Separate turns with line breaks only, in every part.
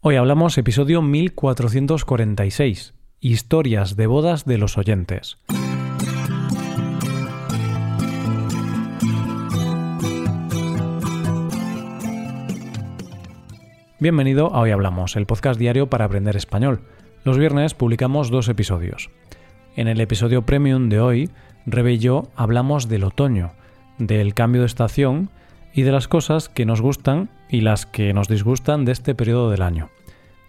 Hoy hablamos episodio 1446, Historias de bodas de los oyentes. Bienvenido a Hoy Hablamos, el podcast diario para aprender español. Los viernes publicamos dos episodios. En el episodio premium de hoy, Rebe y yo hablamos del otoño, del cambio de estación y de las cosas que nos gustan y las que nos disgustan de este periodo del año.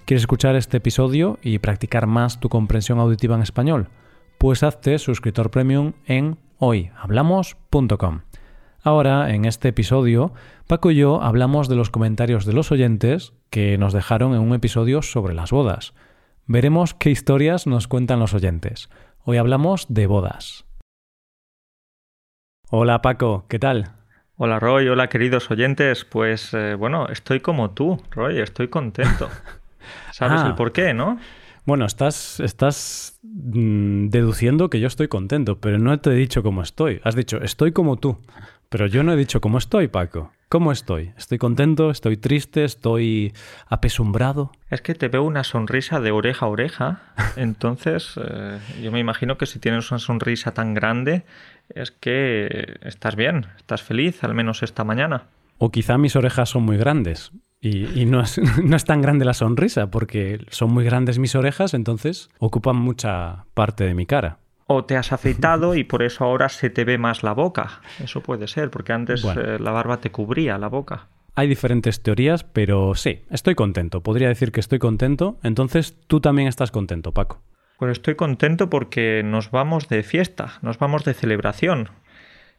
¿Quieres escuchar este episodio y practicar más tu comprensión auditiva en español? Pues hazte suscriptor premium en hoyhablamos.com. Ahora, en este episodio, Paco y yo hablamos de los comentarios de los oyentes que nos dejaron en un episodio sobre las bodas. Veremos qué historias nos cuentan los oyentes. Hoy hablamos de bodas. Hola Paco, ¿qué tal?
Hola Roy, hola queridos oyentes. Pues eh, bueno, estoy como tú, Roy, estoy contento. ¿Sabes
Ah.
el por qué, no?
Bueno, estás, estás mm, deduciendo que yo estoy contento, pero no te he dicho cómo estoy. Has dicho, estoy como tú. Pero yo no he dicho cómo estoy, Paco. ¿Cómo estoy? ¿Estoy contento? ¿Estoy triste? ¿Estoy apesumbrado?
Es que te veo una sonrisa de oreja a oreja. Entonces, eh, yo me imagino que si tienes una sonrisa tan grande, es que estás bien, estás feliz, al menos esta mañana.
O quizá mis orejas son muy grandes. Y, y no, es, no es tan grande la sonrisa, porque son muy grandes mis orejas, entonces ocupan mucha parte de mi cara.
O te has afeitado y por eso ahora se te ve más la boca. Eso puede ser, porque antes
Bueno.
eh, la barba te cubría la boca.
Hay diferentes teorías, pero sí, estoy contento. Podría decir que estoy contento. Entonces tú también estás contento, Paco.
Pues estoy contento porque nos vamos de fiesta, nos vamos de celebración,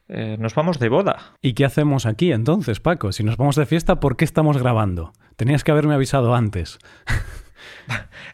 eh, nos vamos de boda.
¿Y qué hacemos aquí entonces, Paco? Si nos vamos de fiesta, ¿por qué estamos grabando? Tenías que haberme avisado antes.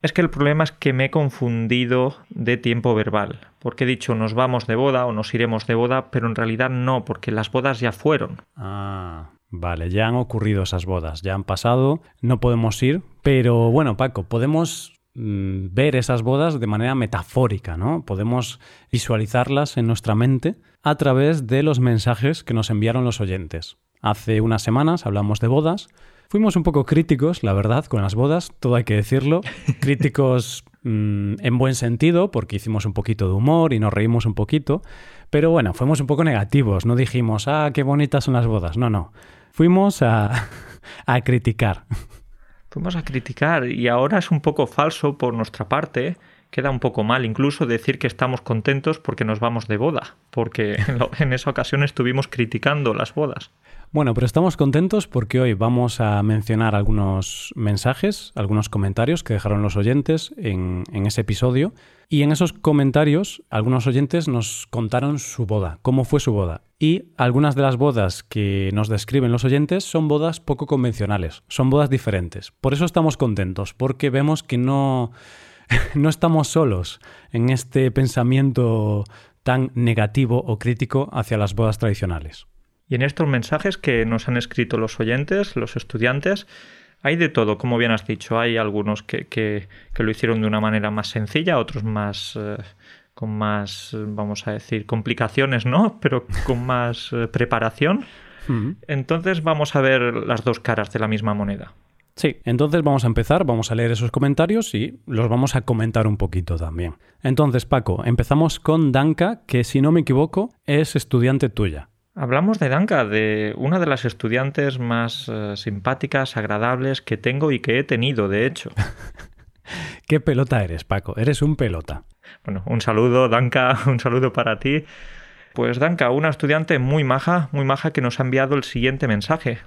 Es que el problema es que me he confundido de tiempo verbal, porque he dicho nos vamos de boda o nos iremos de boda, pero en realidad no, porque las bodas ya fueron.
Ah, vale, ya han ocurrido esas bodas, ya han pasado, no podemos ir, pero bueno, Paco, podemos mm, ver esas bodas de manera metafórica, ¿no? Podemos visualizarlas en nuestra mente a través de los mensajes que nos enviaron los oyentes. Hace unas semanas hablamos de bodas. Fuimos un poco críticos, la verdad, con las bodas, todo hay que decirlo. Críticos mm, en buen sentido, porque hicimos un poquito de humor y nos reímos un poquito. Pero bueno, fuimos un poco negativos. No dijimos, ah, qué bonitas son las bodas. No, no. Fuimos a, a criticar.
Fuimos a criticar y ahora es un poco falso por nuestra parte. Queda un poco mal incluso decir que estamos contentos porque nos vamos de boda, porque en esa ocasión estuvimos criticando las bodas.
Bueno, pero estamos contentos porque hoy vamos a mencionar algunos mensajes, algunos comentarios que dejaron los oyentes en, ese episodio. Y en esos comentarios, algunos oyentes nos contaron su boda, cómo fue su boda. Y algunas de las bodas que nos describen los oyentes son bodas poco convencionales, son bodas diferentes. Por eso estamos contentos, porque vemos que no, no estamos solos en este pensamiento tan negativo o crítico hacia las bodas tradicionales.
Y en estos mensajes que nos han escrito los oyentes, los estudiantes, hay de todo, como bien has dicho. Hay algunos que, que- que lo hicieron de una manera más sencilla, otros más eh, con más, eh, vamos a decir, complicaciones, ¿no? Pero con más eh, preparación. Entonces vamos a ver las dos caras de la misma moneda.
Sí, entonces vamos a empezar, vamos a leer esos comentarios y los vamos a comentar un poquito también. Entonces, Paco, empezamos con Danka, que si no me equivoco es estudiante tuya.
Hablamos de Danka, de una de las estudiantes más eh, simpáticas, agradables que tengo y que he tenido, de hecho.
¿Qué pelota eres, Paco? Eres un pelota.
Bueno, un saludo, Danka, un saludo para ti. Pues Danka, una estudiante muy maja, muy maja que nos ha enviado el siguiente mensaje.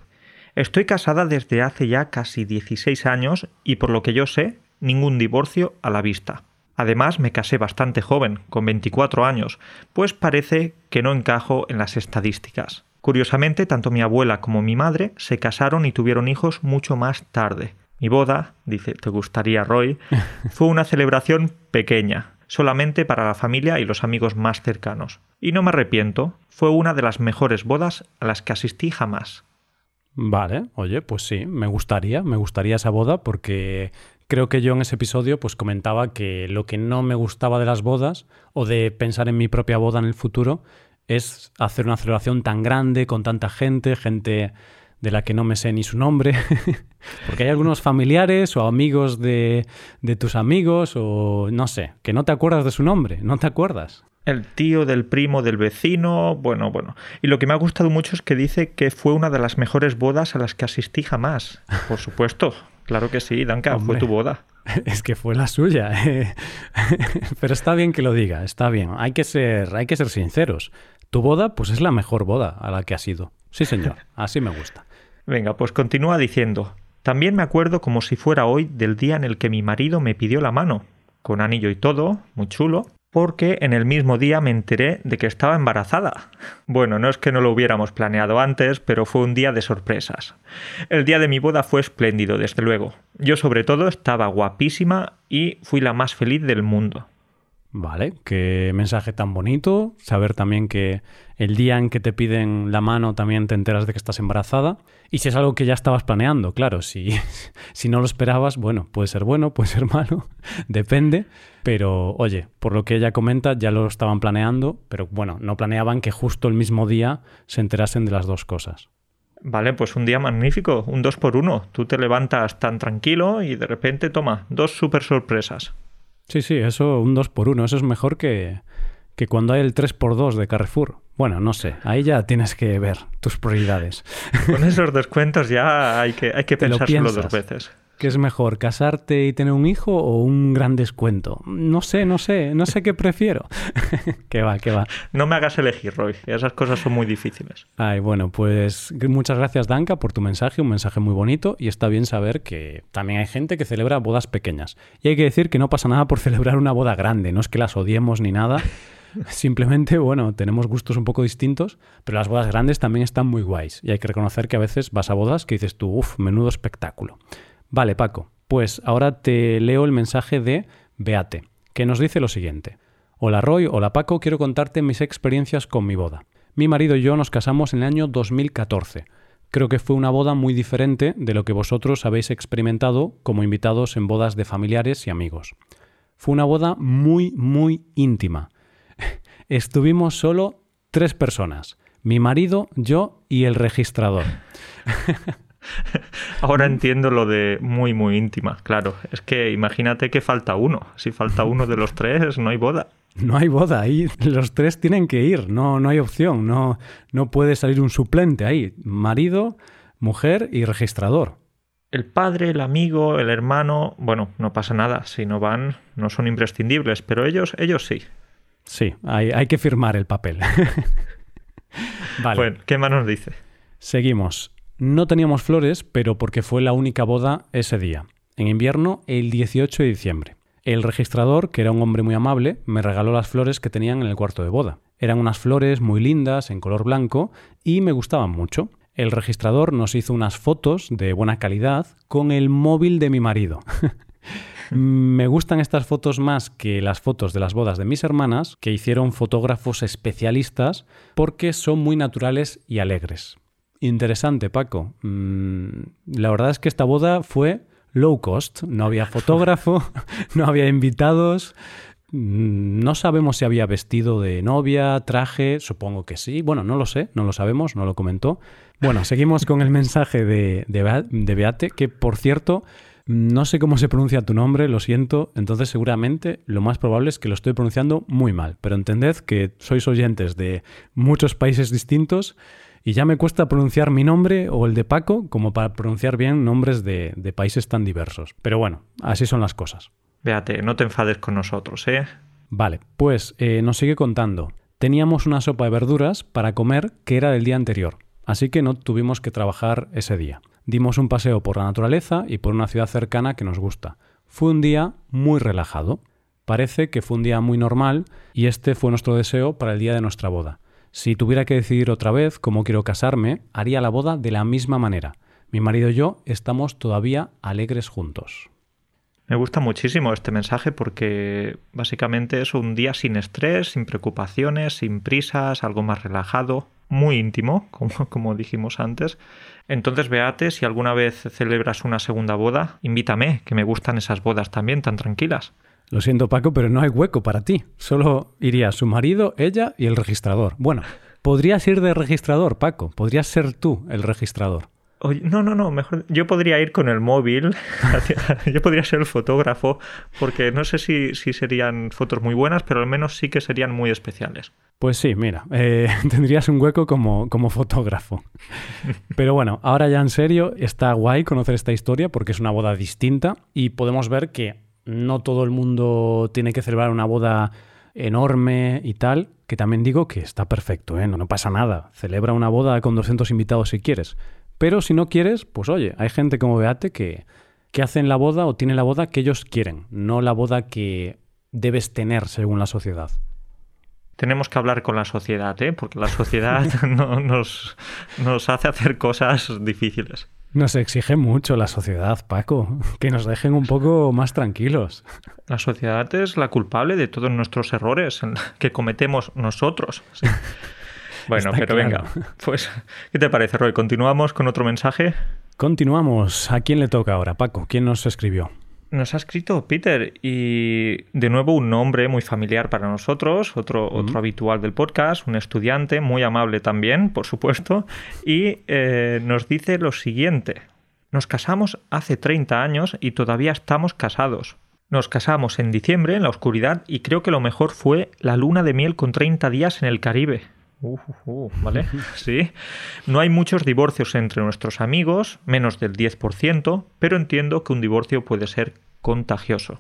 Estoy casada desde hace ya casi 16 años y por lo que yo sé, ningún divorcio a la vista. Además, me casé bastante joven, con 24 años, pues parece que no encajo en las estadísticas. Curiosamente, tanto mi abuela como mi madre se casaron y tuvieron hijos mucho más tarde. Mi boda, dice, te gustaría Roy, fue una celebración pequeña, solamente para la familia y los amigos más cercanos. Y no me arrepiento, fue una de las mejores bodas a las que asistí jamás.
Vale, oye, pues sí, me gustaría, me gustaría esa boda porque creo que yo en ese episodio pues comentaba que lo que no me gustaba de las bodas o de pensar en mi propia boda en el futuro es hacer una celebración tan grande, con tanta gente, gente de la que no me sé ni su nombre, porque hay algunos familiares o amigos de, de tus amigos o no sé, que no te acuerdas de su nombre, no te acuerdas
el tío del primo del vecino, bueno, bueno. Y lo que me ha gustado mucho es que dice que fue una de las mejores bodas a las que asistí jamás. Por supuesto, claro que sí, Danka, fue tu boda.
Es que fue la suya. Pero está bien que lo diga, está bien. Hay que ser, hay que ser sinceros. Tu boda, pues es la mejor boda a la que has ido. Sí, señor, así me gusta.
Venga, pues continúa diciendo. También me acuerdo como si fuera hoy del día en el que mi marido me pidió la mano, con anillo y todo, muy chulo, porque en el mismo día me enteré de que estaba embarazada. Bueno, no es que no lo hubiéramos planeado antes, pero fue un día de sorpresas. El día de mi boda fue espléndido, desde luego. Yo sobre todo estaba guapísima y fui la más feliz del mundo.
Vale, qué mensaje tan bonito. Saber también que el día en que te piden la mano también te enteras de que estás embarazada. Y si es algo que ya estabas planeando, claro, si, si no lo esperabas, bueno, puede ser bueno, puede ser malo, depende. Pero oye, por lo que ella comenta, ya lo estaban planeando, pero bueno, no planeaban que justo el mismo día se enterasen de las dos cosas.
Vale, pues un día magnífico, un dos por uno. Tú te levantas tan tranquilo y de repente toma dos super sorpresas.
Sí, sí, eso un 2 por 1 eso es mejor que, que cuando hay el 3 por 2 de Carrefour. Bueno, no sé, ahí ya tienes que ver tus prioridades.
Con esos descuentos ya hay que, hay que pensárselo dos veces.
¿Qué es mejor, casarte y tener un hijo o un gran descuento? No sé, no sé, no sé qué prefiero. que va, que va.
No me hagas elegir, Roy. Esas cosas son muy difíciles.
Ay, bueno, pues muchas gracias, Danka, por tu mensaje, un mensaje muy bonito y está bien saber que también hay gente que celebra bodas pequeñas. Y hay que decir que no pasa nada por celebrar una boda grande, no es que las odiemos ni nada. Simplemente, bueno, tenemos gustos un poco distintos, pero las bodas grandes también están muy guays. Y hay que reconocer que a veces vas a bodas que dices tú, uff, menudo espectáculo. Vale, Paco, pues ahora te leo el mensaje de Beate, que nos dice lo siguiente. Hola Roy, hola Paco, quiero contarte mis experiencias con mi boda. Mi marido y yo nos casamos en el año 2014. Creo que fue una boda muy diferente de lo que vosotros habéis experimentado como invitados en bodas de familiares y amigos. Fue una boda muy, muy íntima. Estuvimos solo tres personas, mi marido, yo y el registrador.
Ahora entiendo lo de muy, muy íntima. Claro, es que imagínate que falta uno. Si falta uno de los tres, no hay boda.
No hay boda, ahí los tres tienen que ir, no, no hay opción, no, no puede salir un suplente ahí. Marido, mujer y registrador.
El padre, el amigo, el hermano, bueno, no pasa nada, si no van, no son imprescindibles, pero ellos, ellos sí.
Sí, hay, hay que firmar el papel.
vale. Bueno, ¿qué más nos dice?
Seguimos. No teníamos flores, pero porque fue la única boda ese día. En invierno, el 18 de diciembre. El registrador, que era un hombre muy amable, me regaló las flores que tenían en el cuarto de boda. Eran unas flores muy lindas, en color blanco, y me gustaban mucho. El registrador nos hizo unas fotos de buena calidad con el móvil de mi marido. me gustan estas fotos más que las fotos de las bodas de mis hermanas, que hicieron fotógrafos especialistas, porque son muy naturales y alegres. Interesante, Paco. Mm, la verdad es que esta boda fue low cost. No había fotógrafo, no había invitados. Mm, no sabemos si había vestido de novia, traje, supongo que sí. Bueno, no lo sé, no lo sabemos, no lo comentó. Bueno, seguimos con el mensaje de, de, Beate, que por cierto, no sé cómo se pronuncia tu nombre, lo siento, entonces seguramente lo más probable es que lo estoy pronunciando muy mal, pero entended que sois oyentes de muchos países distintos y ya me cuesta pronunciar mi nombre o el de Paco como para pronunciar bien nombres de, países tan diversos. Pero bueno, así son las cosas.
Véate, no te enfades con nosotros, ¿eh?
Vale, pues eh, nos sigue contando. Teníamos una sopa de verduras para comer que era del día anterior, así que no tuvimos que trabajar ese día. Dimos un paseo por la naturaleza y por una ciudad cercana que nos gusta. Fue un día muy relajado. Parece que fue un día muy normal y este fue nuestro deseo para el día de nuestra boda. Si tuviera que decidir otra vez cómo quiero casarme, haría la boda de la misma manera. Mi marido y yo estamos todavía alegres juntos.
Me gusta muchísimo este mensaje porque básicamente es un día sin estrés, sin preocupaciones, sin prisas, algo más relajado, muy íntimo, como, como dijimos antes. Entonces, Beate, si alguna vez celebras una segunda boda, invítame, que me gustan esas bodas también tan tranquilas.
Lo siento, Paco, pero no hay hueco para ti. Solo iría su marido, ella y el registrador. Bueno, podrías ir de registrador, Paco. Podrías ser tú el registrador.
no, no, no, mejor. Yo podría ir con el móvil. yo podría ser el fotógrafo, porque no sé si, si, serían fotos muy buenas, pero al menos sí que serían muy especiales.
Pues sí, mira, eh, tendrías un hueco como, como fotógrafo. Pero bueno, ahora ya en serio, está guay conocer esta historia porque es una boda distinta y podemos ver que no todo el mundo tiene que celebrar una boda enorme y tal, que también digo que está perfecto, ¿eh? no, pasa nada. Celebra una boda con 200 invitados si quieres. Pero si no quieres, pues oye, hay gente como Beate que, que hacen la boda o tienen la boda que ellos quieren, no la boda que debes tener según la sociedad.
Tenemos que hablar con la sociedad, ¿eh? porque la sociedad no, nos hace hacer cosas difíciles.
Nos exige mucho la sociedad, Paco, que nos dejen un poco más tranquilos.
La sociedad es la culpable de todos nuestros errores que cometemos nosotros. Bueno, pero venga, pues, ¿qué te parece, Roy? ¿Continuamos con otro mensaje?
Continuamos. ¿A quién le toca ahora, Paco? ¿Quién nos escribió?
Nos ha escrito Peter y de nuevo un nombre muy familiar para nosotros, otro, otro habitual del podcast, un estudiante muy amable también, por supuesto, y eh, nos dice lo siguiente. Nos casamos hace 30 años y todavía estamos casados. Nos casamos en diciembre en la oscuridad y creo que lo mejor fue la luna de miel con 30 días en el Caribe. Uh, uh, ¿Vale? Sí. No hay muchos divorcios entre nuestros amigos, menos del 10%, pero entiendo que un divorcio puede ser contagioso.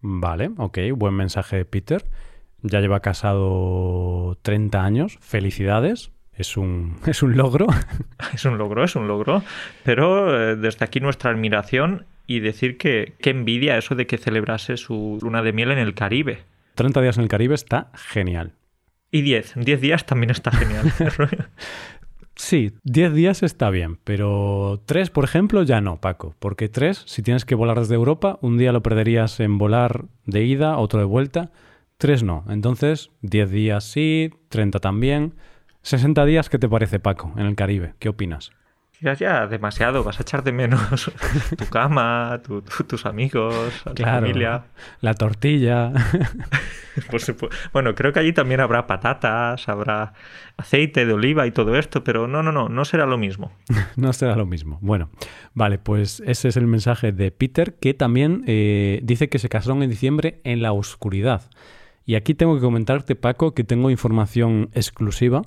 Vale, ok, buen mensaje Peter. Ya lleva casado 30 años, felicidades. Es un, es un logro.
Es un logro, es un logro. Pero eh, desde aquí nuestra admiración y decir que qué envidia eso de que celebrase su luna de miel en el Caribe.
30 días en el Caribe está genial.
Y 10. 10 días también está genial.
sí, 10 días está bien, pero 3, por ejemplo, ya no, Paco. Porque 3, si tienes que volar desde Europa, un día lo perderías en volar de ida, otro de vuelta. 3 no. Entonces, 10 días sí, 30 también. 60 días, ¿qué te parece, Paco, en el Caribe? ¿Qué opinas?
Ya, ya, demasiado. Vas a echar de menos tu cama, tus amigos, tu familia.
La tortilla.
bueno, creo que allí también habrá patatas, habrá aceite de oliva y todo esto, pero no, no, no, no será lo mismo.
no será lo mismo. Bueno, vale, pues ese es el mensaje de Peter, que también eh, dice que se casaron en diciembre en la oscuridad. Y aquí tengo que comentarte, Paco, que tengo información exclusiva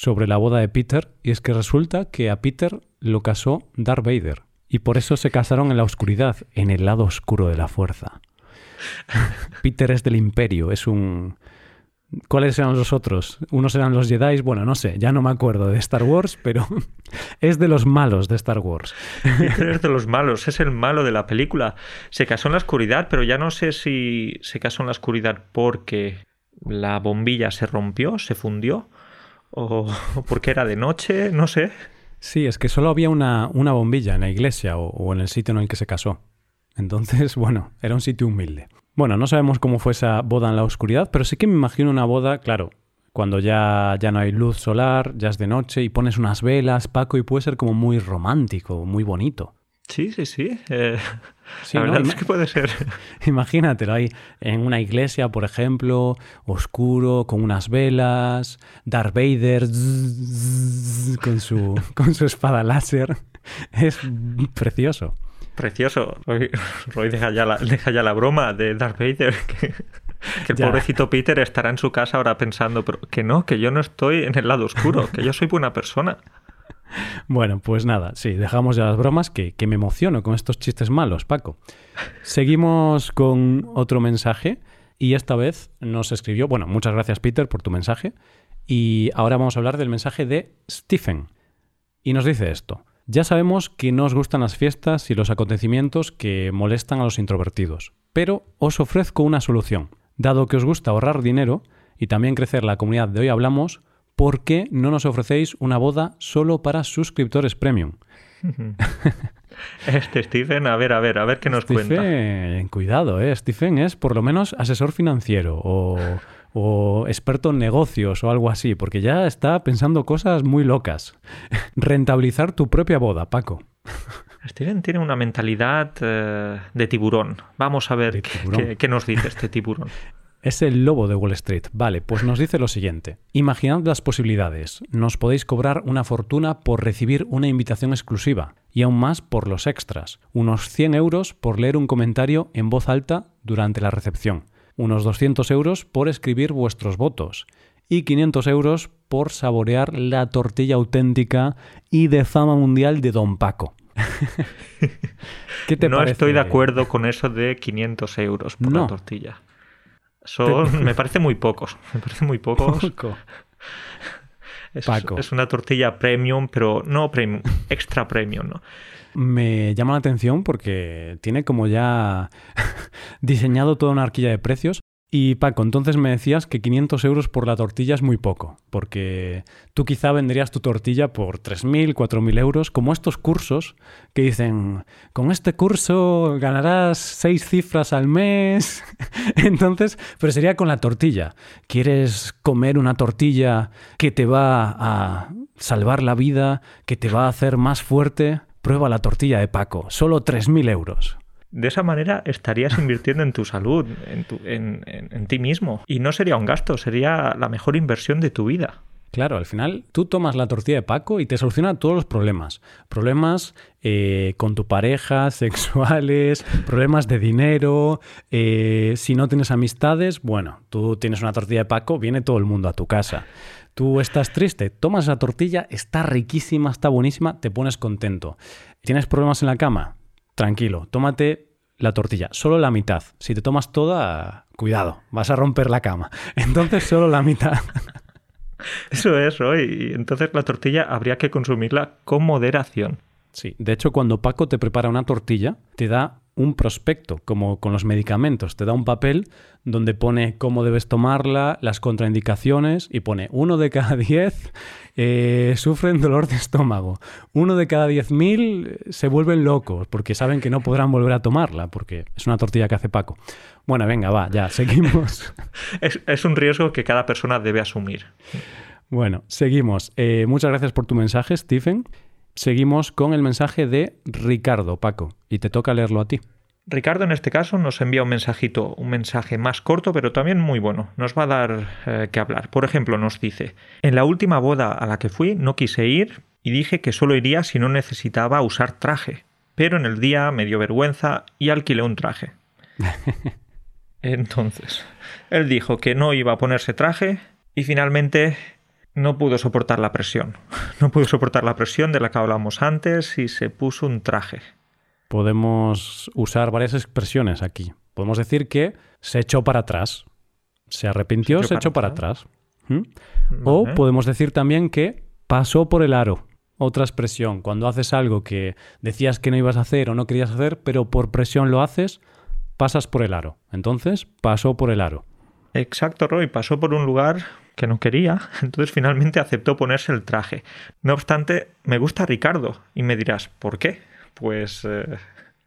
sobre la boda de Peter, y es que resulta que a Peter lo casó Darth Vader. Y por eso se casaron en la oscuridad, en el lado oscuro de la fuerza. Peter es del imperio, es un... ¿Cuáles eran los otros? Unos eran los Jedi, bueno, no sé, ya no me acuerdo de Star Wars, pero es de los malos de Star Wars.
es de los malos, es el malo de la película. Se casó en la oscuridad, pero ya no sé si se casó en la oscuridad porque la bombilla se rompió, se fundió, o porque era de noche, no sé.
Sí, es que solo había una, una bombilla en la iglesia o en el sitio en el que se casó. Entonces, bueno, era un sitio humilde. Bueno, no sabemos cómo fue esa boda en la oscuridad, pero sí que me imagino una boda, claro, cuando ya, ya no hay luz solar, ya es de noche y pones unas velas, Paco, y puede ser como muy romántico, muy bonito.
Sí, sí, sí. Eh, la verdad es que puede ser.
Imagínatelo ahí en una iglesia, por ejemplo, oscuro, con unas velas, Darth Vader con, su, con su espada láser. Es precioso.
Precioso. Roy, deja, ya la, deja ya la broma de Darth Vader. Que, el pobrecito Peter estará en su casa ahora pensando, pero que no, que yo no estoy en el lado oscuro, que yo soy buena persona.
Bueno, pues nada, sí, dejamos ya las bromas, que, que me emociono con estos chistes malos, Paco. Seguimos con otro mensaje y esta vez nos escribió, bueno, muchas gracias Peter por tu mensaje y ahora vamos a hablar del mensaje de Stephen. Y nos dice esto. Ya sabemos que no os gustan las fiestas y los acontecimientos que molestan a los introvertidos, pero os ofrezco una solución. Dado que os gusta ahorrar dinero y también crecer la comunidad de hoy hablamos, ¿por qué no nos ofrecéis una boda solo para suscriptores premium?
Este Stephen, a ver, a ver, a ver qué nos
Stephen,
cuenta.
Cuidado, ¿eh? Stephen es por lo menos asesor financiero o o experto en negocios o algo así, porque ya está pensando cosas muy locas. Rentabilizar tu propia boda, Paco.
Steven tiene una mentalidad eh, de tiburón. Vamos a ver qué, nos dice este tiburón.
Es el lobo de Wall Street. Vale, pues nos dice lo siguiente. Imaginad las posibilidades. Nos podéis cobrar una fortuna por recibir una invitación exclusiva y aún más por los extras. Unos 100 euros por leer un comentario en voz alta durante la recepción. Unos 200 euros por escribir vuestros votos. Y 500 euros por saborear la tortilla auténtica y de fama mundial de Don Paco.
¿Qué te no estoy de acuerdo con eso de 500 euros por la tortilla. Son, me parece muy pocos. Me parece muy pocos. Es, es, una tortilla premium, pero no premium, extra premium, ¿no?
Me llama la atención porque tiene como ya diseñado toda una arquilla de precios y Paco, entonces me decías que 500 euros por la tortilla es muy poco, porque tú quizá venderías tu tortilla por 3.000, 4.000 euros, como estos cursos que dicen, con este curso ganarás seis cifras al mes. entonces, pero sería con la tortilla. ¿Quieres comer una tortilla que te va a salvar la vida, que te va a hacer más fuerte? Prueba la tortilla de Paco, solo 3.000 euros.
De esa manera estarías invirtiendo en tu salud, en, en, ti mismo. Y no sería un gasto, sería la mejor inversión de tu vida.
Claro, al final tú tomas la tortilla de Paco y te soluciona todos los problemas. Problemas eh, con tu pareja, sexuales, problemas de dinero. Eh, si no tienes amistades, bueno, tú tienes una tortilla de Paco, viene todo el mundo a tu casa. Tú estás triste, tomas la tortilla, está riquísima, está buenísima, te pones contento. ¿Tienes problemas en la cama? Tranquilo, tómate la tortilla, solo la mitad. Si te tomas toda, cuidado, vas a romper la cama. Entonces solo la mitad.
Eso es, Roy. Y entonces la tortilla habría que consumirla con moderación.
Sí, de hecho cuando Paco te prepara una tortilla, te da un prospecto, como con los medicamentos. Te da un papel donde pone cómo debes tomarla, las contraindicaciones y pone uno de cada diez eh, sufren dolor de estómago. Uno de cada diez mil se vuelven locos porque saben que no podrán volver a tomarla porque es una tortilla que hace Paco. Bueno, venga, va, ya, seguimos.
es, un riesgo que cada persona debe asumir.
Bueno, seguimos. Eh, muchas gracias por tu mensaje, Stephen. Seguimos con el mensaje de Ricardo, Paco, y te toca leerlo a ti.
Ricardo en este caso nos envía un mensajito, un mensaje más corto pero también muy bueno. Nos va a dar eh, que hablar. Por ejemplo, nos dice, en la última boda a la que fui no quise ir y dije que solo iría si no necesitaba usar traje. Pero en el día me dio vergüenza y alquilé un traje. Entonces, él dijo que no iba a ponerse traje y finalmente no pudo soportar la presión. No pudo soportar la presión de la que hablamos antes y se puso un traje.
Podemos usar varias expresiones aquí. Podemos decir que se echó para atrás. Se arrepintió, se, echó para atrás. ¿Mm? O podemos decir también que pasó por el aro. Otra expresión. Cuando haces algo que decías que no ibas a hacer o no querías hacer, pero por presión lo haces, pasas por el aro. Entonces, pasó por el aro.
Exacto, Roy. Pasó por un lugar que no quería, entonces finalmente aceptó ponerse el traje. No obstante, me gusta Ricardo y me dirás, ¿por qué? Pues eh,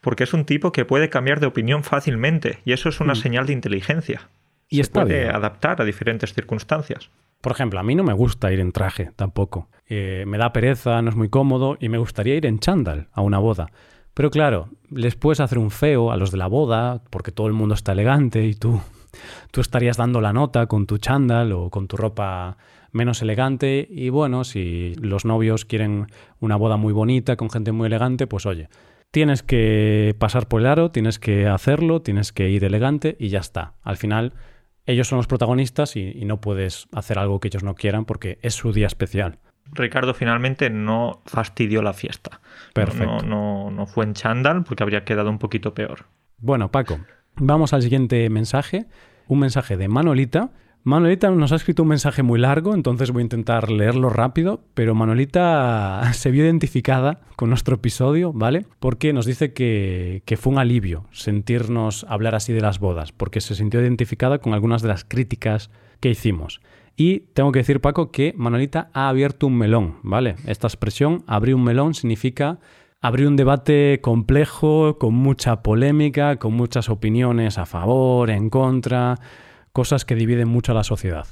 porque es un tipo que puede cambiar de opinión fácilmente y eso es una mm. señal de inteligencia. Y Se puede adaptar a diferentes circunstancias.
Por ejemplo, a mí no me gusta ir en traje tampoco. Eh, me da pereza, no es muy cómodo y me gustaría ir en chándal a una boda. Pero claro, les puedes hacer un feo a los de la boda porque todo el mundo está elegante y tú tú estarías dando la nota con tu chándal o con tu ropa menos elegante y bueno, si los novios quieren una boda muy bonita con gente muy elegante, pues oye, tienes que pasar por el aro, tienes que hacerlo, tienes que ir elegante y ya está. Al final ellos son los protagonistas y, no puedes hacer algo que ellos no quieran porque es su día especial.
Ricardo finalmente no fastidió la fiesta. Perfecto. No, no, no fue en chándal porque habría quedado un poquito peor.
Bueno, Paco, Vamos al siguiente mensaje, un mensaje de Manolita. Manolita nos ha escrito un mensaje muy largo, entonces voy a intentar leerlo rápido, pero Manolita se vio identificada con nuestro episodio, ¿vale? Porque nos dice que, que, fue un alivio sentirnos hablar así de las bodas, porque se sintió identificada con algunas de las críticas que hicimos. Y tengo que decir, Paco, que Manolita ha abierto un melón, ¿vale? Esta expresión, abrir un melón, significa Abrió un debate complejo, con mucha polémica, con muchas opiniones a favor, en contra, cosas que dividen mucho a la sociedad.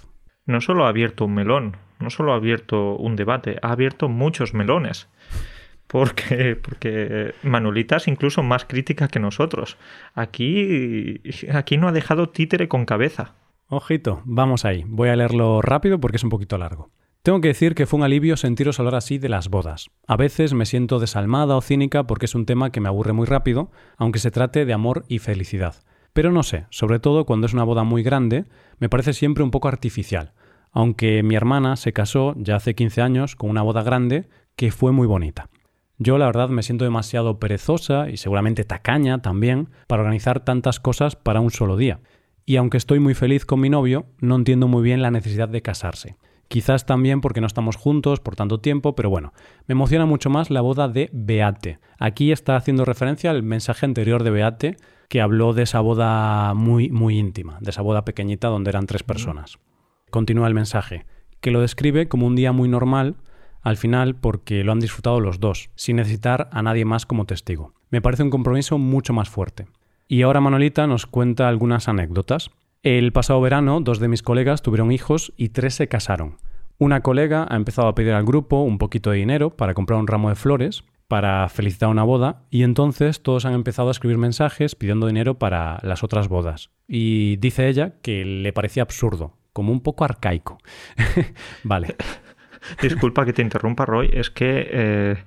No solo ha abierto un melón, no solo ha abierto un debate, ha abierto muchos melones. Porque, porque Manolita es incluso más crítica que nosotros. Aquí, aquí no ha dejado títere con cabeza.
Ojito, vamos ahí. Voy a leerlo rápido porque es un poquito largo. Tengo que decir que fue un alivio sentiros hablar así de las bodas. A veces me siento desalmada o cínica porque es un tema que me aburre muy rápido, aunque se trate de amor y felicidad. Pero no sé, sobre todo cuando es una boda muy grande, me parece siempre un poco artificial. Aunque mi hermana se casó ya hace 15 años con una boda grande que fue muy bonita. Yo la verdad me siento demasiado perezosa y seguramente tacaña también para organizar tantas cosas para un solo día. Y aunque estoy muy feliz con mi novio, no entiendo muy bien la necesidad de casarse. Quizás también porque no estamos juntos por tanto tiempo, pero bueno, me emociona mucho más la boda de Beate. Aquí está haciendo referencia al mensaje anterior de Beate, que habló de esa boda muy, muy íntima, de esa boda pequeñita donde eran tres personas. Continúa el mensaje, que lo describe como un día muy normal, al final porque lo han disfrutado los dos, sin necesitar a nadie más como testigo. Me parece un compromiso mucho más fuerte. Y ahora Manolita nos cuenta algunas anécdotas. El pasado verano, dos de mis colegas tuvieron hijos y tres se casaron. Una colega ha empezado a pedir al grupo un poquito de dinero para comprar un ramo de flores para felicitar una boda y entonces todos han empezado a escribir mensajes pidiendo dinero para las otras bodas. Y dice ella que le parecía absurdo, como un poco arcaico. vale.
Disculpa que te interrumpa, Roy, es que eh,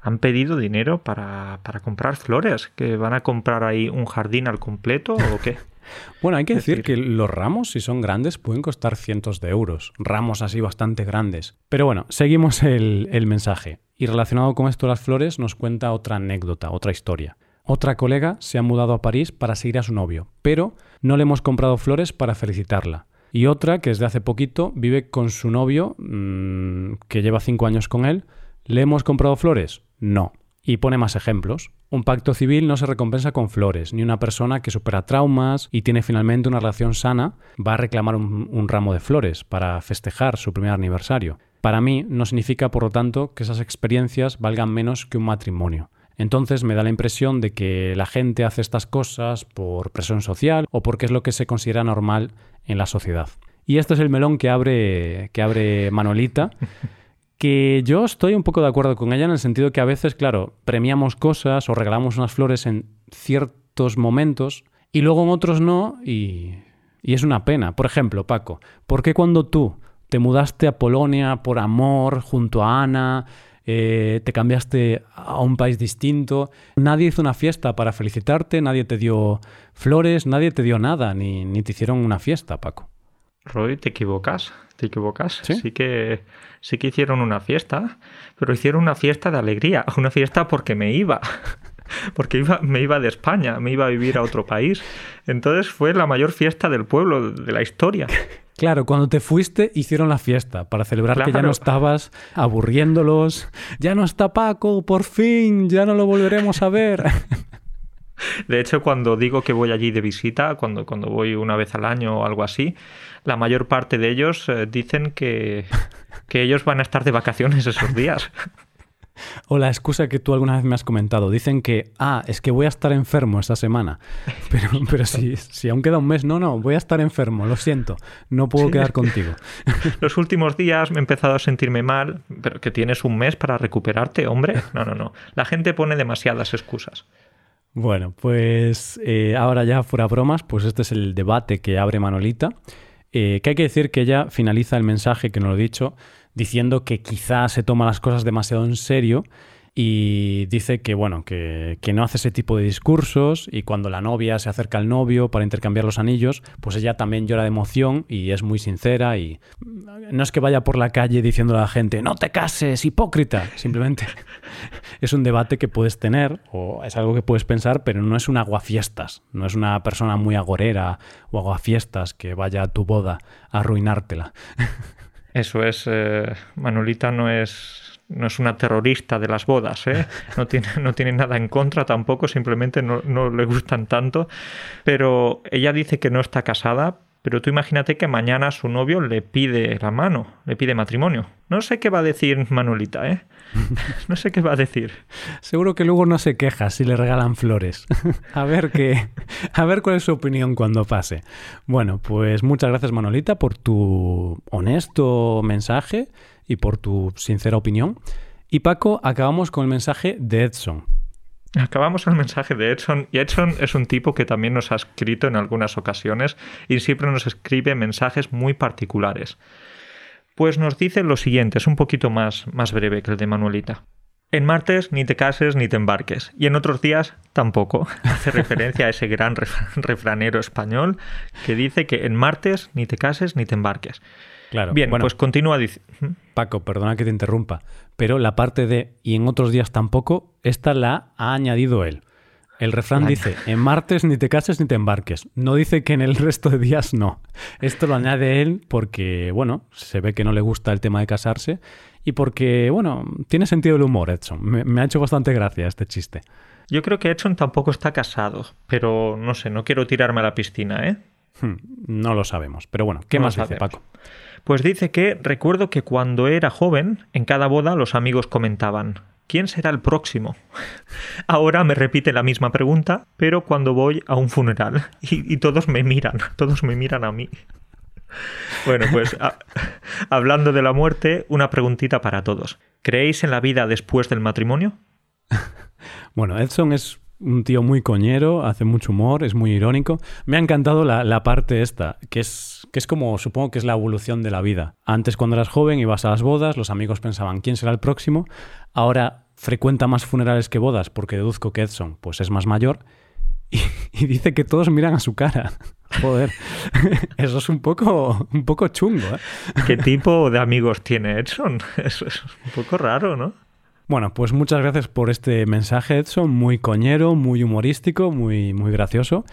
han pedido dinero para, para comprar flores, que van a comprar ahí un jardín al completo o qué.
Bueno, hay que decir, que los ramos, si son grandes, pueden costar cientos de euros. Ramos así bastante grandes. Pero bueno, seguimos el, el mensaje. Y relacionado con esto las flores, nos cuenta otra anécdota, otra historia. Otra colega se ha mudado a París para seguir a su novio, pero no le hemos comprado flores para felicitarla. Y otra, que desde hace poquito vive con su novio, mmm, que lleva cinco años con él. ¿Le hemos comprado flores? No. Y pone más ejemplos. Un pacto civil no se recompensa con flores, ni una persona que supera traumas y tiene finalmente una relación sana va a reclamar un, ramo de flores para festejar su primer aniversario. Para mí no significa, por lo tanto, que esas experiencias valgan menos que un matrimonio. Entonces me da la impresión de que la gente hace estas cosas por presión social o porque es lo que se considera normal en la sociedad. Y este es el melón que abre, que abre Manolita. que yo estoy un poco de acuerdo con ella en el sentido que a veces, claro, premiamos cosas o regalamos unas flores en ciertos momentos y luego en otros no y, es una pena. Por ejemplo, Paco, ¿por qué cuando tú te mudaste a Polonia por amor junto a Ana, eh, te cambiaste a un país distinto, nadie hizo una fiesta para felicitarte, nadie te dio flores, nadie te dio nada, ni, ni te hicieron una fiesta, Paco?
Roy, te equivocas, te equivocas. ¿Sí? ¿Sí? que sí que hicieron una fiesta, pero hicieron una fiesta de alegría, una fiesta porque me iba. Porque iba, me iba de España, me iba a vivir a otro país. Entonces fue la mayor fiesta del pueblo, de la historia.
Claro, cuando te fuiste hicieron la fiesta para celebrar claro. que ya no estabas aburriéndolos. Ya no está Paco, por fin, ya no lo volveremos a ver.
De hecho, cuando digo que voy allí de visita, cuando, cuando voy una vez al año o algo así, la mayor parte de ellos eh, dicen que, que ellos van a estar de vacaciones esos días.
O la excusa que tú alguna vez me has comentado. Dicen que, ah, es que voy a estar enfermo esta semana. Pero, pero si, si aún queda un mes, no, no, voy a estar enfermo, lo siento, no puedo sí. quedar contigo.
Los últimos días me he empezado a sentirme mal, pero que tienes un mes para recuperarte, hombre. No, no, no. La gente pone demasiadas excusas.
Bueno, pues eh, ahora ya fuera bromas, pues este es el debate que abre Manolita. Eh, que hay que decir que ella finaliza el mensaje, que no lo he dicho, diciendo que quizás se toma las cosas demasiado en serio y dice que bueno, que, que, no hace ese tipo de discursos y cuando la novia se acerca al novio para intercambiar los anillos, pues ella también llora de emoción y es muy sincera y no es que vaya por la calle diciendo a la gente, no te cases, hipócrita, simplemente es un debate que puedes tener o es algo que puedes pensar, pero no es un aguafiestas, no es una persona muy agorera o aguafiestas que vaya a tu boda a arruinártela.
Eso es, eh, Manolita no es, no es una terrorista de las bodas, ¿eh? no, tiene, nada en contra tampoco, simplemente no, le gustan tanto, pero ella dice que no está casada, pero tú imagínate que mañana su novio le pide la mano, le pide matrimonio. No sé qué va a decir Manolita, ¿eh? No sé qué va a decir.
Seguro que luego no se queja si le regalan flores. a ver qué, a ver cuál es su opinión cuando pase. Bueno, pues muchas gracias Manolita por tu honesto mensaje y por tu sincera opinión. Y Paco, acabamos con el mensaje de Edson,
Acabamos el mensaje de Edson y Edson es un tipo que también nos ha escrito en algunas ocasiones y siempre nos escribe mensajes muy particulares. Pues nos dice lo siguiente, es un poquito más, más breve que el de Manuelita. En martes ni te cases ni te embarques. Y en otros días tampoco. Hace referencia a ese gran refranero español que dice que en martes ni te cases ni te embarques.
Claro.
Bien, pues continúa diciendo.
Paco, perdona que te interrumpa, pero la parte de y en otros días tampoco, esta la ha añadido él. El refrán dice, en martes ni te cases ni te embarques. No dice que en el resto de días no. Esto lo añade él porque, bueno, se ve que no le gusta el tema de casarse y porque, bueno, tiene sentido el humor, Edson. Me, ha hecho bastante gracia este chiste.
Yo creo que Edson tampoco está casado, pero no sé, no quiero tirarme a la piscina, ¿eh?
Hmm, no lo sabemos, pero bueno, ¿qué más dice Paco?
Pues dice que recuerdo que cuando era joven, en cada boda los amigos comentaban, ¿quién será el próximo? Ahora me repite la misma pregunta, pero cuando voy a un funeral y, todos me miran, todos me miran a mí. Bueno, pues hablando de la muerte, una preguntita para todos. ¿Creéis en la vida después del matrimonio?
Bueno, Edson es un tío muy coñero, hace mucho humor, es muy irónico. Me ha encantado la, parte esta, que es, que es como, supongo que es la evolución de la vida. Antes cuando eras joven ibas a las bodas, los amigos pensaban quién será el próximo. Ahora frecuenta más funerales que bodas porque deduzco que Edson pues es más mayor y, dice que todos miran a su cara. Joder, eso es un poco, un poco chungo. ¿eh?
¿Qué tipo de amigos tiene Edson? Eso es un poco raro, ¿no?
Bueno, pues muchas gracias por este mensaje, Edson. Muy coñero, muy humorístico, muy, muy gracioso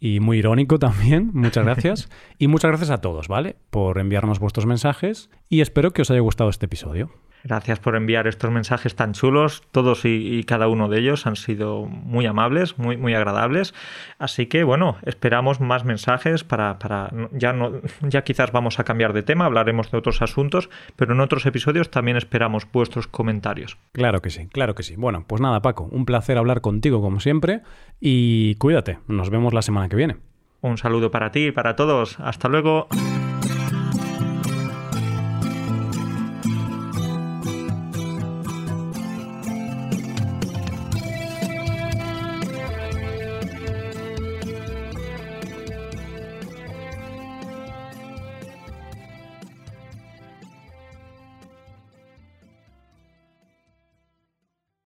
y muy irónico también. Muchas gracias. y muchas gracias a todos, ¿vale? Por enviarnos vuestros mensajes y espero que os haya gustado este episodio.
Gracias por enviar estos mensajes tan chulos. Todos y, cada uno de ellos han sido muy amables, muy, muy agradables. Así que bueno, esperamos más mensajes para, para ya no, ya quizás vamos a cambiar de tema, hablaremos de otros asuntos, pero en otros episodios también esperamos vuestros comentarios.
Claro que sí, claro que sí. Bueno, pues nada, Paco, un placer hablar contigo como siempre y cuídate. Nos vemos la semana que viene.
Un saludo para ti y para todos. Hasta luego.